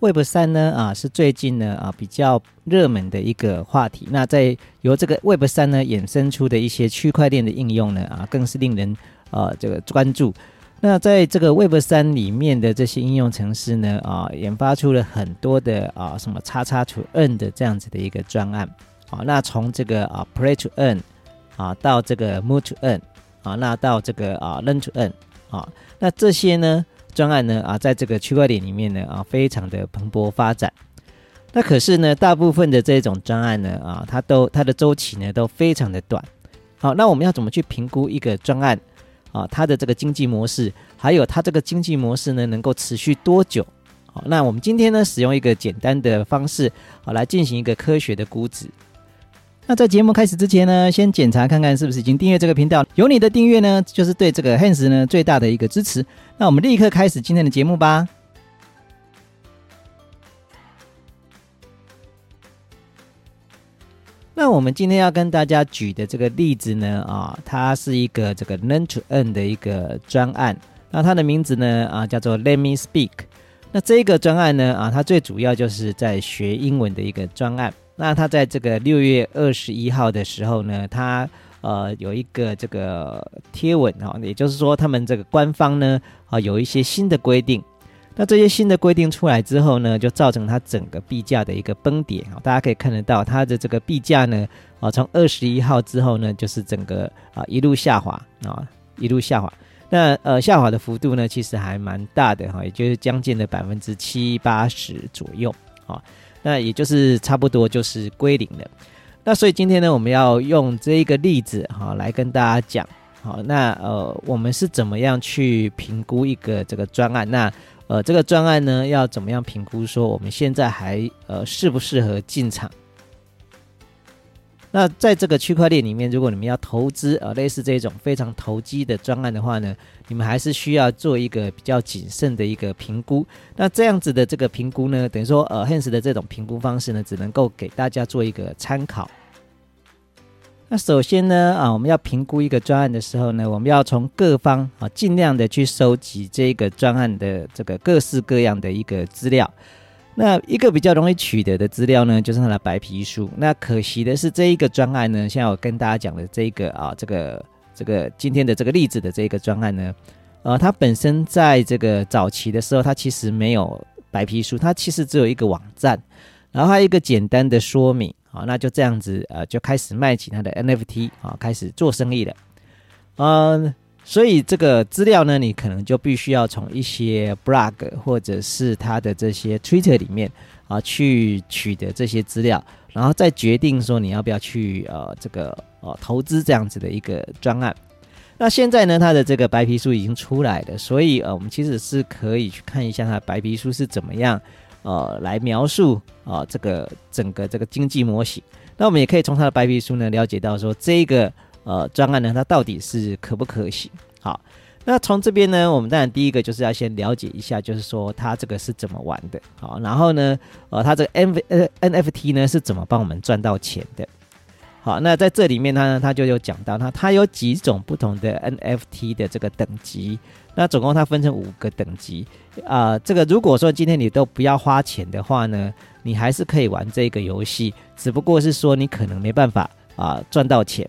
Web 三呢啊是最近呢啊比较热门的一个话题。那在由这个 Web 三呢衍生出的一些区块链的应用呢啊更是令人呃这个关注。那在这个 Web 三里面的这些应用程式呢啊研发出了很多的啊什么叉叉 to N 的这样子的一个专案啊。那从这个啊 Play to N 啊到这个 Move to N 啊那到这个啊 Learn to N 啊那这些呢？专案呢啊，在这个区块链里面呢啊，非常的蓬勃发展。那可是呢，大部分的这种专案呢啊，它都它的周期呢都非常的短。好，那我们要怎么去评估一个专案啊？它的这个经济模式，还有它这个经济模式呢，能够持续多久？好，那我们今天呢，使用一个简单的方式，好来进行一个科学的估值。那在节目开始之前呢，先检查看看是不是已经订阅这个频道。有你的订阅呢，就是对这个 Hans 呢最大的一个支持。那我们立刻开始今天的节目吧。那我们今天要跟大家举的这个例子呢，啊，它是一个这个 Learn to Earn 的一个专案。那它的名字呢，啊，叫做 Let Me Speak。那这个专案呢，啊，它最主要就是在学英文的一个专案。那他在这个六月二十一号的时候呢，他呃有一个这个贴文啊，也就是说他们这个官方呢啊有一些新的规定。那这些新的规定出来之后呢，就造成它整个币价的一个崩跌啊。大家可以看得到它的这个币价呢啊，从二十一号之后呢，就是整个啊一路下滑啊，一路下滑。那呃下滑的幅度呢，其实还蛮大的哈，也就是将近的百分之七八十左右啊。那也就是差不多就是归零了。那所以今天呢，我们要用这一个例子哈来跟大家讲，好，那呃我们是怎么样去评估一个这个专案？那呃这个专案呢要怎么样评估？说我们现在还呃适不适合进场？那在这个区块链里面，如果你们要投资呃类似这种非常投机的专案的话呢，你们还是需要做一个比较谨慎的一个评估。那这样子的这个评估呢，等于说呃 Hans 的这种评估方式呢，只能够给大家做一个参考。那首先呢啊，我们要评估一个专案的时候呢，我们要从各方啊尽量的去收集这个专案的这个各式各样的一个资料。那一个比较容易取得的资料呢，就是它的白皮书。那可惜的是，这一个专案呢，现在我跟大家讲的这一个啊，这个这个今天的这个例子的这个专案呢，呃，它本身在这个早期的时候，它其实没有白皮书，它其实只有一个网站，然后还有一个简单的说明，好，那就这样子呃，就开始卖起它的 NFT 啊，开始做生意了，嗯。所以这个资料呢，你可能就必须要从一些 blog 或者是他的这些 Twitter 里面啊去取得这些资料，然后再决定说你要不要去呃这个呃投资这样子的一个专案。那现在呢，他的这个白皮书已经出来了，所以呃我们其实是可以去看一下它白皮书是怎么样呃来描述啊这个整个这个经济模型。那我们也可以从他的白皮书呢了解到说这个。呃，专案呢，它到底是可不可行？好，那从这边呢，我们当然第一个就是要先了解一下，就是说它这个是怎么玩的。好，然后呢，呃，它这个 N 呃 NFT 呢是怎么帮我们赚到钱的？好，那在这里面它呢，它就有讲到，它它有几种不同的 NFT 的这个等级，那总共它分成五个等级啊。这个如果说今天你都不要花钱的话呢，你还是可以玩这个游戏，只不过是说你可能没办法啊赚到钱。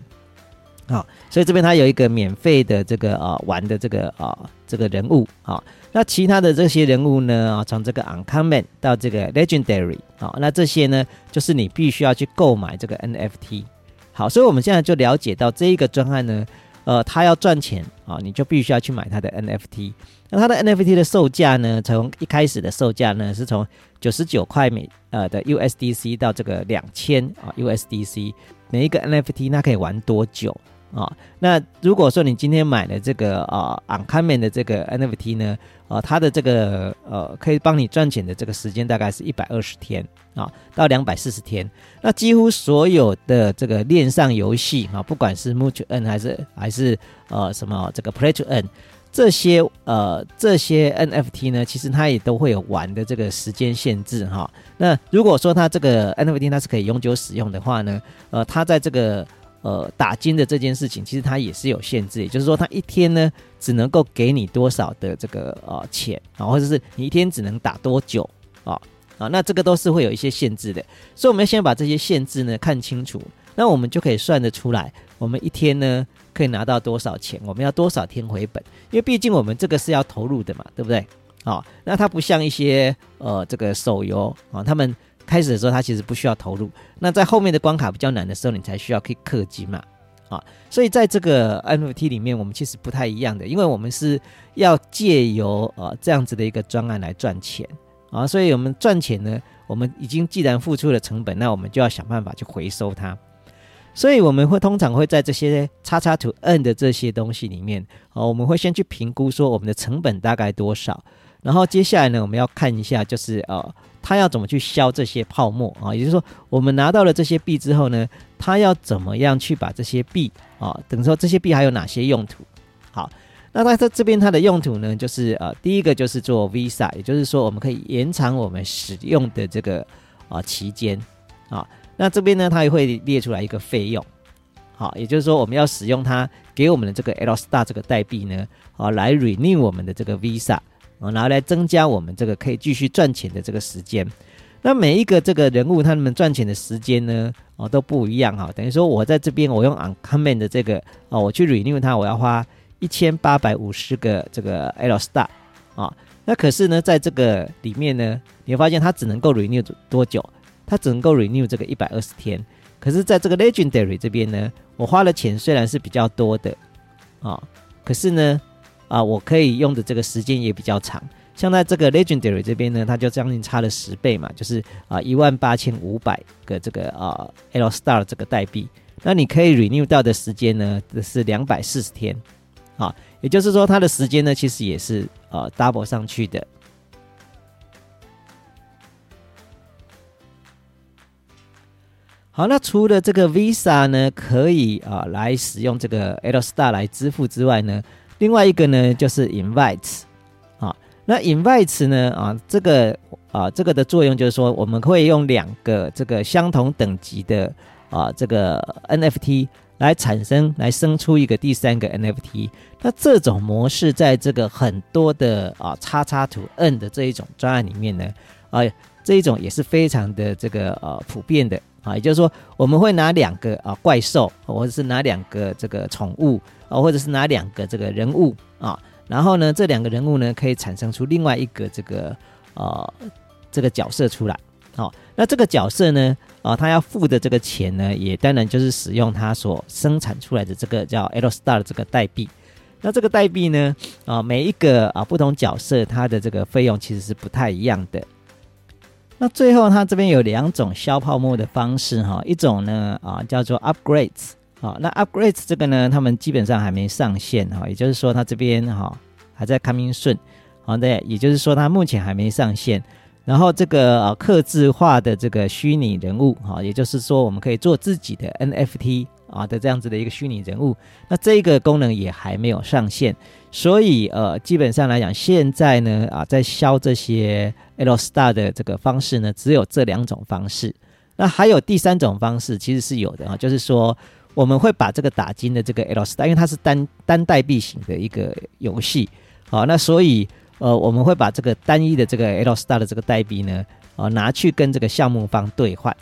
好，所以这边它有一个免费的这个啊玩的这个啊这个人物啊，那其他的这些人物呢啊，从这个 uncommon 到这个 legendary 啊，那这些呢就是你必须要去购买这个 NFT。好，所以我们现在就了解到这一个专案呢，呃，它要赚钱啊，你就必须要去买它的 NFT。那它的 NFT 的售价呢，从一开始的售价呢是从九十九块美呃的 USDC 到这个两千啊 USDC，每一个 NFT 那可以玩多久？啊，那如果说你今天买了这个啊，uncommon 的这个 NFT 呢，啊，它的这个呃，可以帮你赚钱的这个时间大概是一百二十天啊，到两百四十天。那几乎所有的这个链上游戏啊，不管是 Move to N 还是还是呃什么这个 Play to N，这些呃这些 NFT 呢，其实它也都会有玩的这个时间限制哈。那如果说它这个 NFT 它是可以永久使用的话呢，呃，它在这个呃，打金的这件事情，其实它也是有限制，也就是说，它一天呢只能够给你多少的这个呃钱啊，或者是你一天只能打多久啊？啊，那这个都是会有一些限制的，所以我们要先把这些限制呢看清楚，那我们就可以算得出来，我们一天呢可以拿到多少钱，我们要多少天回本，因为毕竟我们这个是要投入的嘛，对不对？啊，那它不像一些呃这个手游啊，他们开始的时候它其实不需要投入，那在后面的关卡比较难的时候，你才需要去氪金嘛。啊，所以在这个 NFT 里面，我们其实不太一样的，因为我们是要借由呃这样子的一个专案来赚钱啊，所以我们赚钱呢，我们已经既然付出了成本，那我们就要想办法去回收它。所以我们会通常会在这些叉叉图 N 的这些东西里面，啊，我们会先去评估说我们的成本大概多少，然后接下来呢，我们要看一下就是呃。他要怎么去消这些泡沫啊？也就是说，我们拿到了这些币之后呢，他要怎么样去把这些币啊？等于说这些币还有哪些用途？好，那他在这边它的用途呢，就是呃，第一个就是做 Visa，也就是说我们可以延长我们使用的这个啊期间啊。那这边呢，它也会列出来一个费用，好，也就是说我们要使用它给我们的这个 L Star 这个代币呢，啊，来 renew 我们的这个 Visa。啊，拿来增加我们这个可以继续赚钱的这个时间。那每一个这个人物他们赚钱的时间呢，哦都不一样哈。等于说我在这边我用 uncommon 的这个哦，我去 renew 它，我要花一千八百五十个这个 L star 啊。那可是呢，在这个里面呢，你会发现它只能够 renew 多久？它只能够 renew 这个一百二十天。可是在这个 legendary 这边呢，我花的钱虽然是比较多的啊，可是呢。啊，我可以用的这个时间也比较长，像在这个 Legendary 这边呢，它就将近差了十倍嘛，就是啊一万八千五百个这个啊 L Star 这个代币，那你可以 renew 到的时间呢是两百四十天，啊，也就是说它的时间呢其实也是呃 double 上去的。好，那除了这个 Visa 呢可以啊来使用这个 L Star 来支付之外呢？另外一个呢，就是 invites，啊，那 invites 呢，啊，这个啊，这个的作用就是说，我们会用两个这个相同等级的啊，这个 NFT 来产生，来生出一个第三个 NFT。那这种模式在这个很多的啊，叉叉图 N 的这一种专案里面呢，啊，这一种也是非常的这个呃普遍的啊，也就是说，我们会拿两个啊怪兽，或者是拿两个这个宠物。啊，或者是拿两个这个人物啊，然后呢，这两个人物呢可以产生出另外一个这个呃这个角色出来。好，那这个角色呢，啊，他要付的这个钱呢，也当然就是使用他所生产出来的这个叫 L Star 的这个代币。那这个代币呢，啊，每一个啊不同角色它的这个费用其实是不太一样的。那最后，它这边有两种消泡沫的方式哈，一种呢啊叫做 Upgrades。好，那 upgrades 这个呢，他们基本上还没上线哈，也就是说，它这边哈还在 coming 顺，好的，也就是说，它目前还没上线。然后这个呃，刻字化的这个虚拟人物哈，也就是说，我们可以做自己的 NFT 啊的这样子的一个虚拟人物，那这个功能也还没有上线。所以呃，基本上来讲，现在呢啊，在销这些 L Star 的这个方式呢，只有这两种方式。那还有第三种方式，其实是有的啊，就是说。我们会把这个打金的这个 L Star，因为它是单单代币型的一个游戏，好，那所以呃，我们会把这个单一的这个 L Star 的这个代币呢，啊，拿去跟这个项目方兑换，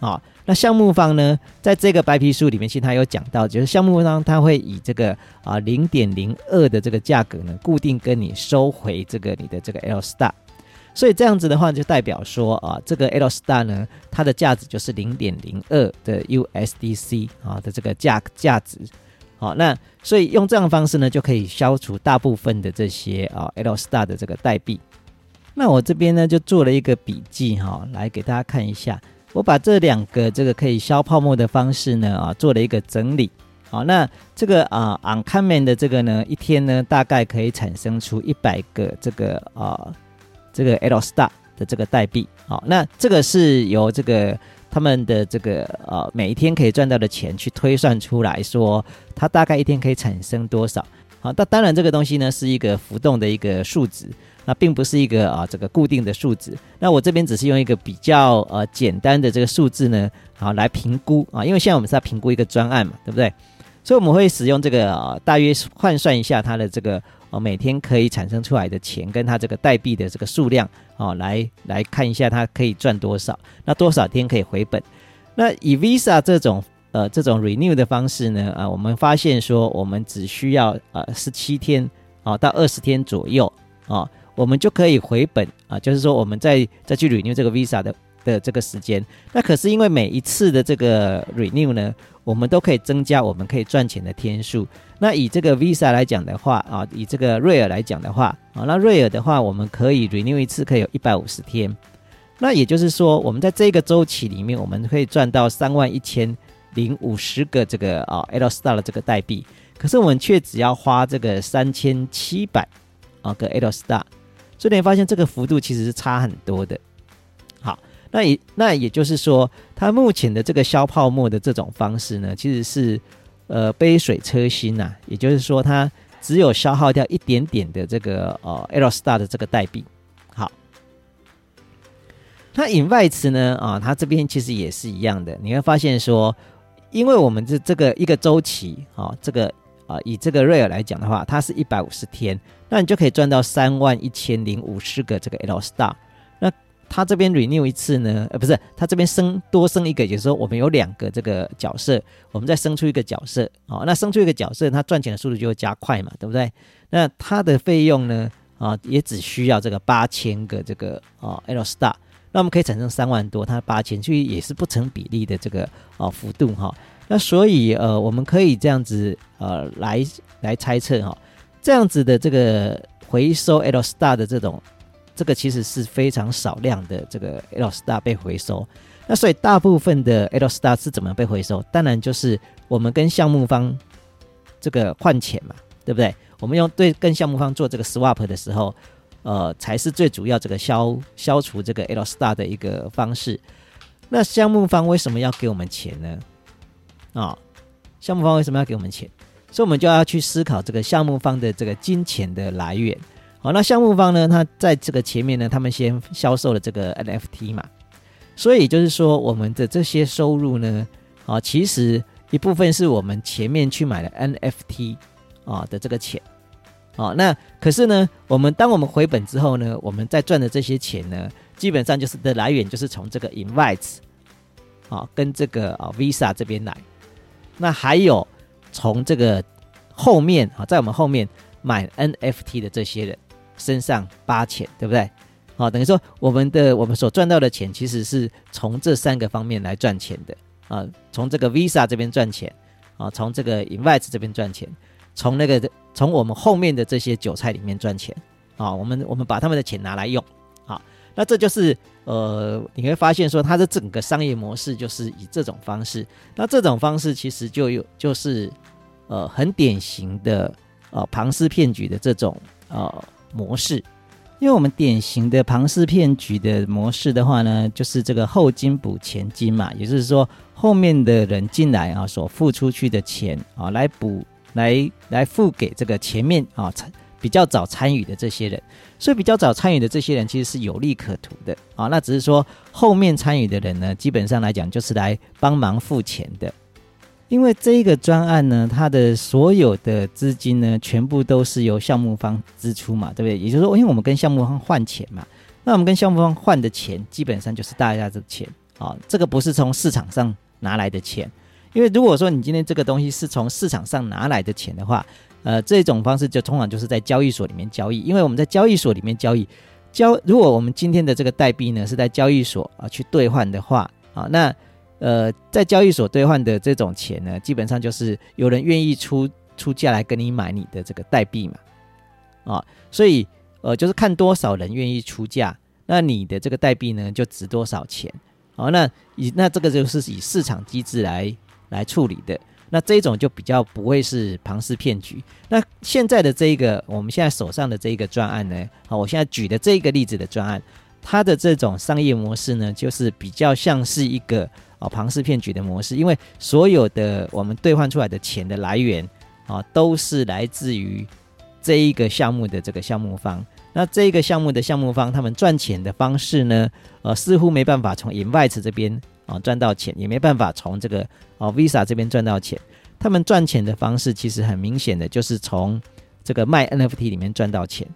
啊，那项目方呢，在这个白皮书里面，其实他有讲到，就是项目方他会以这个啊零点零二的这个价格呢，固定跟你收回这个你的这个 L Star。所以这样子的话，就代表说啊，这个 L Star 呢，它的价值就是零点零二的 USDC 啊的这个价价值。好，那所以用这样方式呢，就可以消除大部分的这些啊 L Star 的这个代币。那我这边呢，就做了一个笔记哈，来给大家看一下。我把这两个这个可以消泡沫的方式呢啊，做了一个整理。好，那这个啊 Uncommon 的这个呢，一天呢大概可以产生出一百个这个啊。这个 L Star 的这个代币，好，那这个是由这个他们的这个呃每一天可以赚到的钱去推算出来说，它大概一天可以产生多少？好，那当然这个东西呢是一个浮动的一个数值，那并不是一个啊这个固定的数值。那我这边只是用一个比较呃简单的这个数字呢，好来评估啊，因为现在我们是在评估一个专案嘛，对不对？所以我们会使用这个啊，大约换算一下它的这个哦每天可以产生出来的钱，跟它这个代币的这个数量哦，来来看一下它可以赚多少，那多少天可以回本？那以 Visa 这种呃这种 renew 的方式呢啊，我们发现说我们只需要呃十七天啊到二十天左右啊，我们就可以回本啊，就是说我们再再去 renew 这个 Visa 的。的这个时间，那可是因为每一次的这个 renew 呢，我们都可以增加我们可以赚钱的天数。那以这个 Visa 来讲的话啊，以这个瑞尔来讲的话啊，那瑞尔的话，我们可以 renew 一次可以有一百五十天。那也就是说，我们在这个周期里面，我们可以赚到三万一千零五十个这个啊 L star 的这个代币。可是我们却只要花这个三千七百啊个 L star，所以你发现这个幅度其实是差很多的。好那也那也就是说，它目前的这个消泡沫的这种方式呢，其实是呃杯水车薪呐。也就是说，它只有消耗掉一点点的这个呃 L star 的这个代币。好，那引外词呢啊，它这边其实也是一样的。你会发现说，因为我们这这个一个周期啊，这个啊以这个瑞尔来讲的话，它是一百五十天，那你就可以赚到三万一千零五十个这个 L star。他这边 renew 一次呢，呃，不是，他这边生多生一个，也就是说我们有两个这个角色，我们再生出一个角色，哦，那生出一个角色，它赚钱的速度就会加快嘛，对不对？那它的费用呢，啊，也只需要这个八千个这个啊 L star，那我们可以产生三万多，它八千，所以也是不成比例的这个啊幅度哈。那所以呃，我们可以这样子呃来来猜测哈，这样子的这个回收 L star 的这种。这个其实是非常少量的这个 L star 被回收，那所以大部分的 L star 是怎么被回收？当然就是我们跟项目方这个换钱嘛，对不对？我们用对跟项目方做这个 swap 的时候，呃，才是最主要这个消消除这个 L star 的一个方式。那项目方为什么要给我们钱呢？啊，项目方为什么要给我们钱？所以我们就要去思考这个项目方的这个金钱的来源。好，那项目方呢？他在这个前面呢，他们先销售了这个 NFT 嘛，所以就是说，我们的这些收入呢，啊，其实一部分是我们前面去买了 NFT 啊的这个钱，啊，那可是呢，我们当我们回本之后呢，我们在赚的这些钱呢，基本上就是的来源就是从这个 Invites 啊跟这个啊 Visa 这边来，那还有从这个后面啊，在我们后面买 NFT 的这些人。身上八钱，对不对？好，等于说我们的我们所赚到的钱，其实是从这三个方面来赚钱的啊。从这个 Visa 这边赚钱啊，从这个 invites 这边赚钱，从那个从我们后面的这些韭菜里面赚钱啊。我们我们把他们的钱拿来用，好，那这就是呃，你会发现说它的整个商业模式就是以这种方式。那这种方式其实就有就是呃很典型的呃庞氏骗局的这种呃。模式，因为我们典型的庞氏骗局的模式的话呢，就是这个后金补前金嘛，也就是说后面的人进来啊，所付出去的钱啊，来补来来付给这个前面啊参比较早参与的这些人，所以比较早参与的这些人其实是有利可图的啊，那只是说后面参与的人呢，基本上来讲就是来帮忙付钱的。因为这一个专案呢，它的所有的资金呢，全部都是由项目方支出嘛，对不对？也就是说，因为我们跟项目方换钱嘛，那我们跟项目方换的钱，基本上就是大家的钱啊。这个不是从市场上拿来的钱，因为如果说你今天这个东西是从市场上拿来的钱的话，呃，这种方式就通常就是在交易所里面交易，因为我们在交易所里面交易，交如果我们今天的这个代币呢是在交易所啊去兑换的话啊，那。呃，在交易所兑换的这种钱呢，基本上就是有人愿意出出价来跟你买你的这个代币嘛，啊，所以呃，就是看多少人愿意出价，那你的这个代币呢就值多少钱，好，那以那这个就是以市场机制来来处理的，那这种就比较不会是庞氏骗局。那现在的这一个我们现在手上的这一个专案呢，好，我现在举的这一个例子的专案，它的这种商业模式呢，就是比较像是一个。啊，庞氏骗局的模式，因为所有的我们兑换出来的钱的来源啊，都是来自于这一个项目的这个项目方。那这一个项目的项目方，他们赚钱的方式呢，呃，似乎没办法从 Invite 这边啊赚到钱，也没办法从这个啊 Visa 这边赚到钱。他们赚钱的方式其实很明显的就是从这个卖 NFT 里面赚到钱，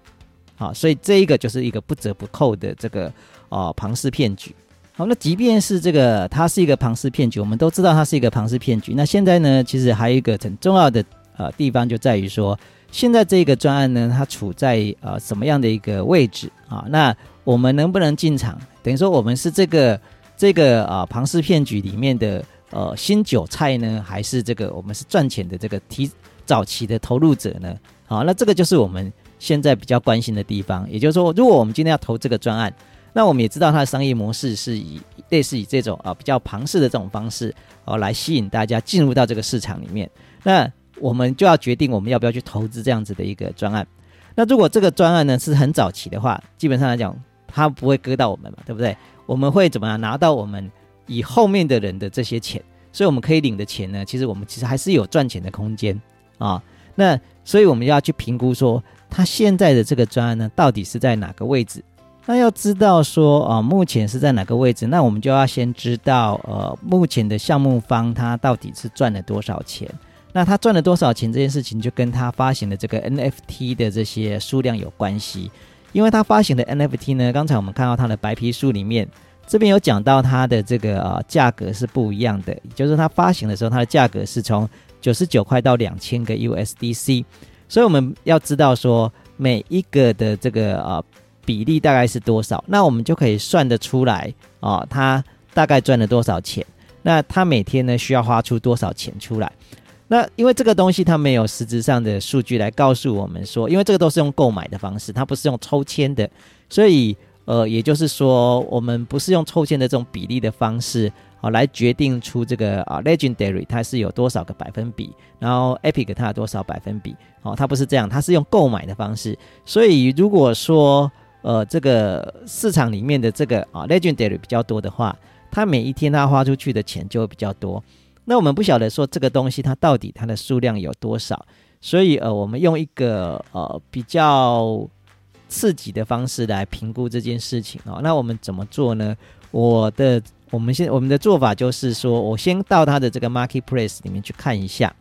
好，所以这一个就是一个不折不扣的这个哦庞氏骗局。好，那即便是这个它是一个庞氏骗局，我们都知道它是一个庞氏骗局。那现在呢，其实还有一个很重要的呃地方就在于说，现在这个专案呢，它处在呃什么样的一个位置啊？那我们能不能进场？等于说我们是这个这个啊庞氏骗局里面的呃新韭菜呢，还是这个我们是赚钱的这个提早期的投入者呢？好，那这个就是我们现在比较关心的地方。也就是说，如果我们今天要投这个专案，那我们也知道它的商业模式是以类似以这种啊比较庞氏的这种方式哦来吸引大家进入到这个市场里面。那我们就要决定我们要不要去投资这样子的一个专案。那如果这个专案呢是很早期的话，基本上来讲它不会割到我们嘛，对不对？我们会怎么样拿到我们以后面的人的这些钱？所以我们可以领的钱呢，其实我们其实还是有赚钱的空间啊。那所以我们要去评估说，他现在的这个专案呢，到底是在哪个位置？那要知道说啊，目前是在哪个位置？那我们就要先知道，呃，目前的项目方他到底是赚了多少钱？那他赚了多少钱这件事情，就跟他发行的这个 NFT 的这些数量有关系。因为他发行的 NFT 呢，刚才我们看到他的白皮书里面，这边有讲到它的这个呃价格是不一样的，就是他发行的时候，它的价格是从九十九块到两千个 USDC。所以我们要知道说，每一个的这个呃。比例大概是多少？那我们就可以算得出来啊，他大概赚了多少钱？那他每天呢需要花出多少钱出来？那因为这个东西它没有实质上的数据来告诉我们说，因为这个都是用购买的方式，它不是用抽签的，所以呃，也就是说我们不是用抽签的这种比例的方式啊来决定出这个啊 legendary 它是有多少个百分比，然后 epic 它有多少百分比？哦，它不是这样，它是用购买的方式，所以如果说呃，这个市场里面的这个啊，legendary 比较多的话，它每一天它花出去的钱就会比较多。那我们不晓得说这个东西它到底它的数量有多少，所以呃，我们用一个呃比较刺激的方式来评估这件事情哦。那我们怎么做呢？我的我们现我们的做法就是说，我先到它的这个 marketplace 里面去看一下。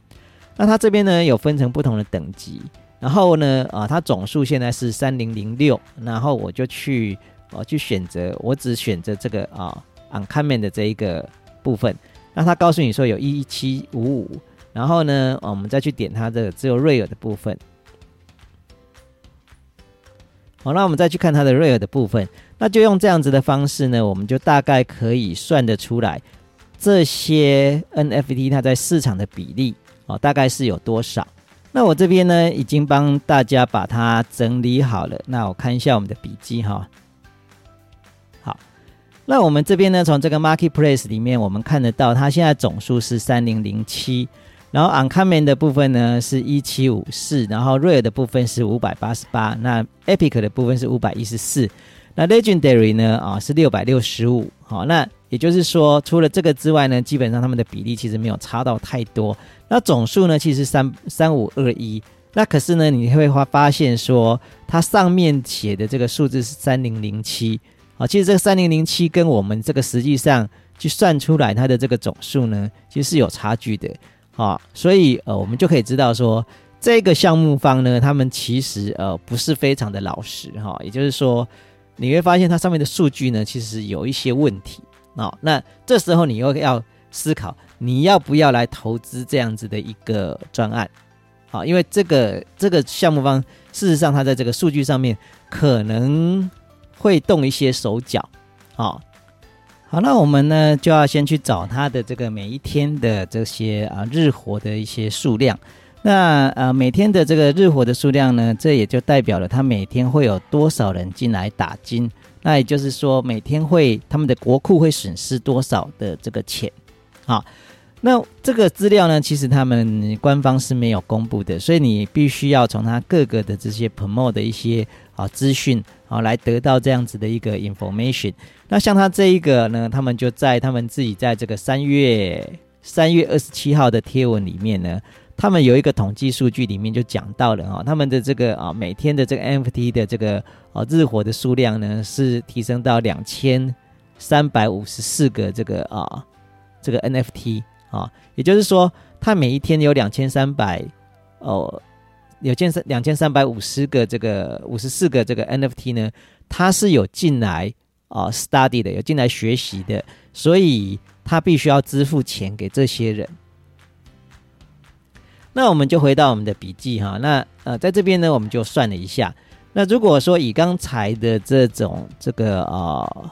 那它这边呢有分成不同的等级。然后呢，啊，它总数现在是三零零六，然后我就去，呃，去选择，我只选择这个啊，uncommon 的这一个部分。那它告诉你说有一七五五，然后呢，我们再去点它的只有 rare 的部分。好，那我们再去看它的 rare 的部分，那就用这样子的方式呢，我们就大概可以算得出来这些 NFT 它在市场的比例，哦，大概是有多少。那我这边呢，已经帮大家把它整理好了。那我看一下我们的笔记哈。那我们这边呢，从这个 marketplace 里面，我们看得到它现在总数是三零零七，然后 uncommon 的部分呢是一七五四，然后 rare 的部分是五百八十八，那 epic 的部分是五百一十四，那 legendary 呢啊是六百六十五。好，那也就是说，除了这个之外呢，基本上他们的比例其实没有差到太多。那总数呢，其实三三五二一。那可是呢，你会发发现说，它上面写的这个数字是三零零七。啊，其实这个三零零七跟我们这个实际上去算出来它的这个总数呢，其实是有差距的。啊，所以呃，我们就可以知道说，这个项目方呢，他们其实呃不是非常的老实哈。也就是说，你会发现它上面的数据呢，其实有一些问题。啊，那这时候你又要思考。你要不要来投资这样子的一个专案？好，因为这个这个项目方事实上，它在这个数据上面可能会动一些手脚。好，好，那我们呢就要先去找它的这个每一天的这些啊日活的一些数量。那呃每天的这个日活的数量呢，这也就代表了它每天会有多少人进来打金。那也就是说，每天会他们的国库会损失多少的这个钱？好。那这个资料呢，其实他们官方是没有公布的，所以你必须要从他各个的这些 promo 的一些啊资讯啊来得到这样子的一个 information。那像他这一个呢，他们就在他们自己在这个三月三月二十七号的贴文里面呢，他们有一个统计数据里面就讲到了啊，他们的这个啊每天的这个 NFT 的这个啊日活的数量呢是提升到两千三百五十四个这个啊这个 NFT。啊，也就是说，他每一天有两千三百哦，有千三两千三百五十个这个五十四个这个 NFT 呢，它是有进来啊 study 的，有进来学习的，所以它必须要支付钱给这些人。那我们就回到我们的笔记哈，那呃，在这边呢，我们就算了一下。那如果说以刚才的这种这个啊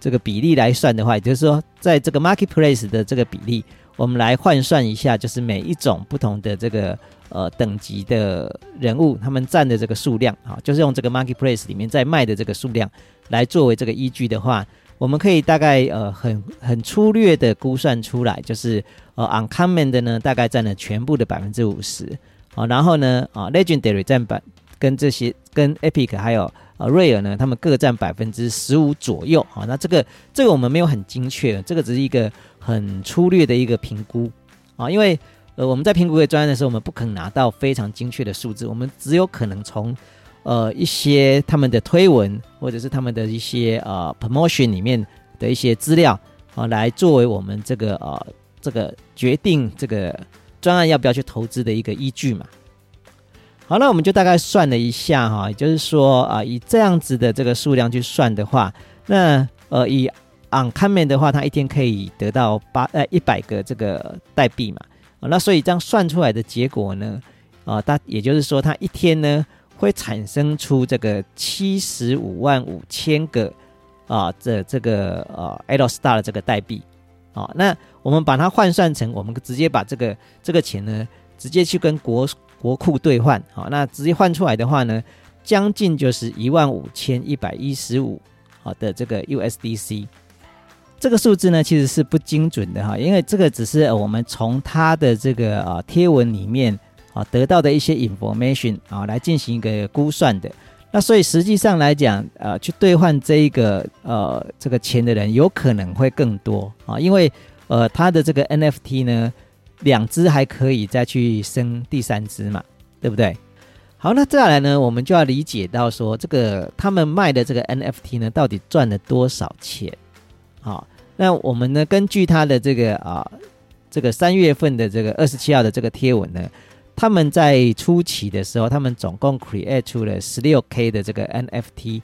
这个比例来算的话，也就是说，在这个 marketplace 的这个比例，我们来换算一下，就是每一种不同的这个呃等级的人物，他们占的这个数量啊，就是用这个 marketplace 里面在卖的这个数量来作为这个依据的话。我们可以大概呃很很粗略的估算出来，就是呃 uncommon 的呢大概占了全部的百分之五十啊，然后呢啊 legendary 占百跟这些跟 epic 还有呃瑞尔呢，他们各占百分之十五左右啊。那这个这个我们没有很精确，这个只是一个很粗略的一个评估啊，因为呃我们在评估一个专案的时候，我们不可能拿到非常精确的数字，我们只有可能从。呃，一些他们的推文，或者是他们的一些呃 promotion 里面的一些资料啊，来作为我们这个呃这个决定这个专案要不要去投资的一个依据嘛。好，那我们就大概算了一下哈，也就是说啊，以这样子的这个数量去算的话，那呃以 uncommon 的话，它一天可以得到八呃一百个这个代币嘛。啊，那所以这样算出来的结果呢，啊，它也就是说，它一天呢。会产生出这个七十五万五千个啊，这这个呃 L Star 的这个代币啊，那我们把它换算成，我们直接把这个这个钱呢，直接去跟国国库兑换，好，那直接换出来的话呢，将近就是一万五千一百一十五好的这个 USDC，这个数字呢其实是不精准的哈，因为这个只是我们从它的这个啊贴文里面。啊，得到的一些 information 啊，来进行一个估算的。那所以实际上来讲，呃，去兑换这一个呃这个钱的人，有可能会更多啊，因为呃他的这个 NFT 呢，两只还可以再去生第三只嘛，对不对？好，那再来呢，我们就要理解到说，这个他们卖的这个 NFT 呢，到底赚了多少钱？好，那我们呢，根据他的这个啊，这个三月份的这个二十七号的这个贴文呢。他们在初期的时候，他们总共 create 出了十六 K 的这个 NFT。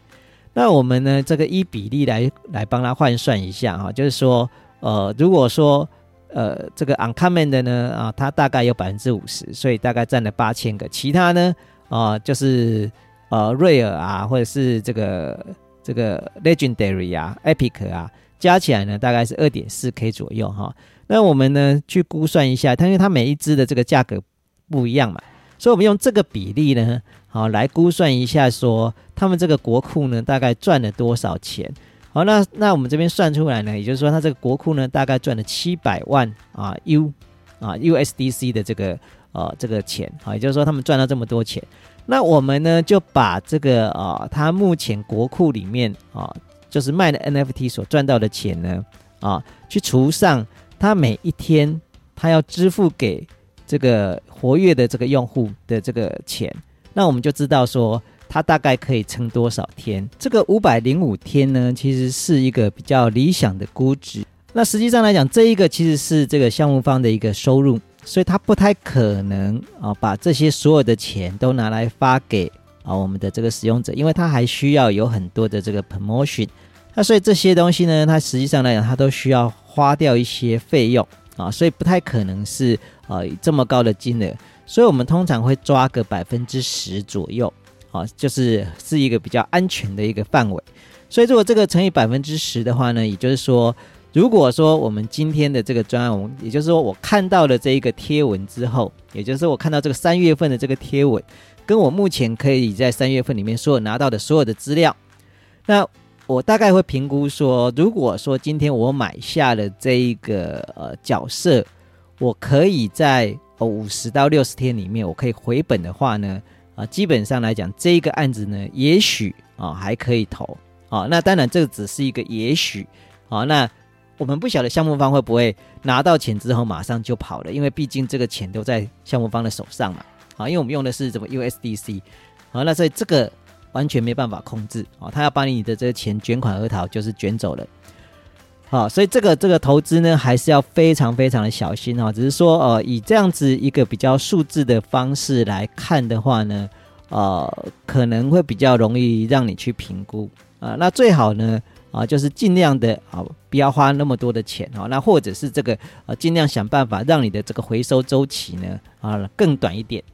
那我们呢，这个一比例来来帮他换算一下哈，就是说，呃，如果说呃这个 uncommon 的呢啊，它大概有百分之五十，所以大概占了八千个。其他呢啊，就是呃 rare 啊，或者是这个这个 legendary 啊，epic 啊，加起来呢大概是二点四 K 左右哈。那我们呢去估算一下，它因为它每一只的这个价格。不一样嘛，所以我们用这个比例呢，好来估算一下，说他们这个国库呢大概赚了多少钱？好，那那我们这边算出来呢，也就是说，他这个国库呢大概赚了七百万啊 U 啊 USDC 的这个呃这个钱，好，也就是说他们赚到这么多钱。那我们呢就把这个啊他目前国库里面啊就是卖的 NFT 所赚到的钱呢啊去除上他每一天他要支付给这个活跃的这个用户的这个钱，那我们就知道说它大概可以撑多少天。这个五百零五天呢，其实是一个比较理想的估值。那实际上来讲，这一个其实是这个项目方的一个收入，所以他不太可能啊把这些所有的钱都拿来发给啊我们的这个使用者，因为他还需要有很多的这个 promotion。那所以这些东西呢，它实际上来讲，它都需要花掉一些费用。啊，所以不太可能是呃这么高的金额，所以我们通常会抓个百分之十左右，啊，就是是一个比较安全的一个范围。所以如果这个乘以百分之十的话呢，也就是说，如果说我们今天的这个专案，也就是说我看到了这一个贴文之后，也就是我看到这个三月份的这个贴文，跟我目前可以在三月份里面所有拿到的所有的资料，那。我大概会评估说，如果说今天我买下了这一个呃角色，我可以在五十到六十天里面，我可以回本的话呢，啊，基本上来讲，这个案子呢，也许啊还可以投啊。那当然，这个只是一个也许啊。那我们不晓得项目方会不会拿到钱之后马上就跑了，因为毕竟这个钱都在项目方的手上嘛。啊，因为我们用的是什么 USDC，好，那所以这个。完全没办法控制啊！他要把你的这个钱卷款而逃，就是卷走了。好，所以这个这个投资呢，还是要非常非常的小心哦。只是说，呃，以这样子一个比较数字的方式来看的话呢，呃，可能会比较容易让你去评估啊。那最好呢，啊，就是尽量的啊，不要花那么多的钱啊。那或者是这个呃，尽量想办法让你的这个回收周期呢，啊，更短一点。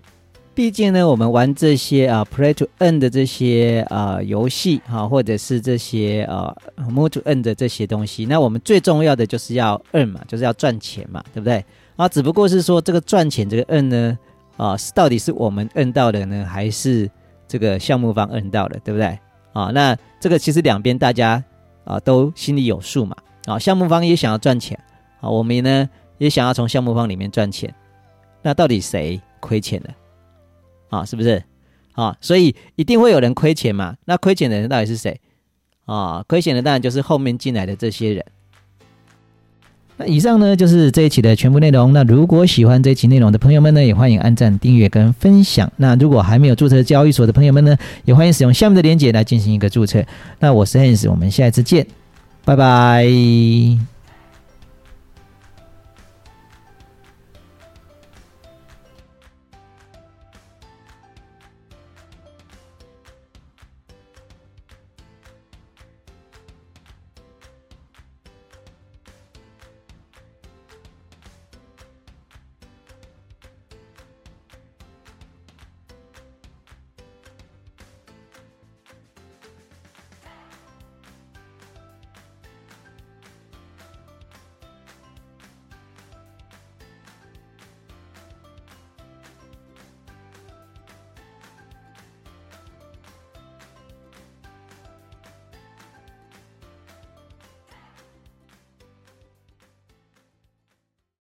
毕竟呢，我们玩这些啊，play to end 的这些啊游戏哈，或者是这些啊，move to end 的这些东西，那我们最重要的就是要 earn 嘛，就是要赚钱嘛，对不对？啊，只不过是说这个赚钱这个 earn 呢，啊，是到底是我们 earn 到的呢，还是这个项目方 earn 到的，对不对？啊，那这个其实两边大家啊都心里有数嘛。啊，项目方也想要赚钱，啊，我们呢也想要从项目方里面赚钱，那到底谁亏钱了？啊，是不是？啊，所以一定会有人亏钱嘛？那亏钱的人到底是谁？啊，亏钱的当然就是后面进来的这些人。那以上呢就是这一期的全部内容。那如果喜欢这一期内容的朋友们呢，也欢迎按赞、订阅跟分享。那如果还没有注册交易所的朋友们呢，也欢迎使用下面的链接来进行一个注册。那我是 Hans，我们下一次见，拜拜。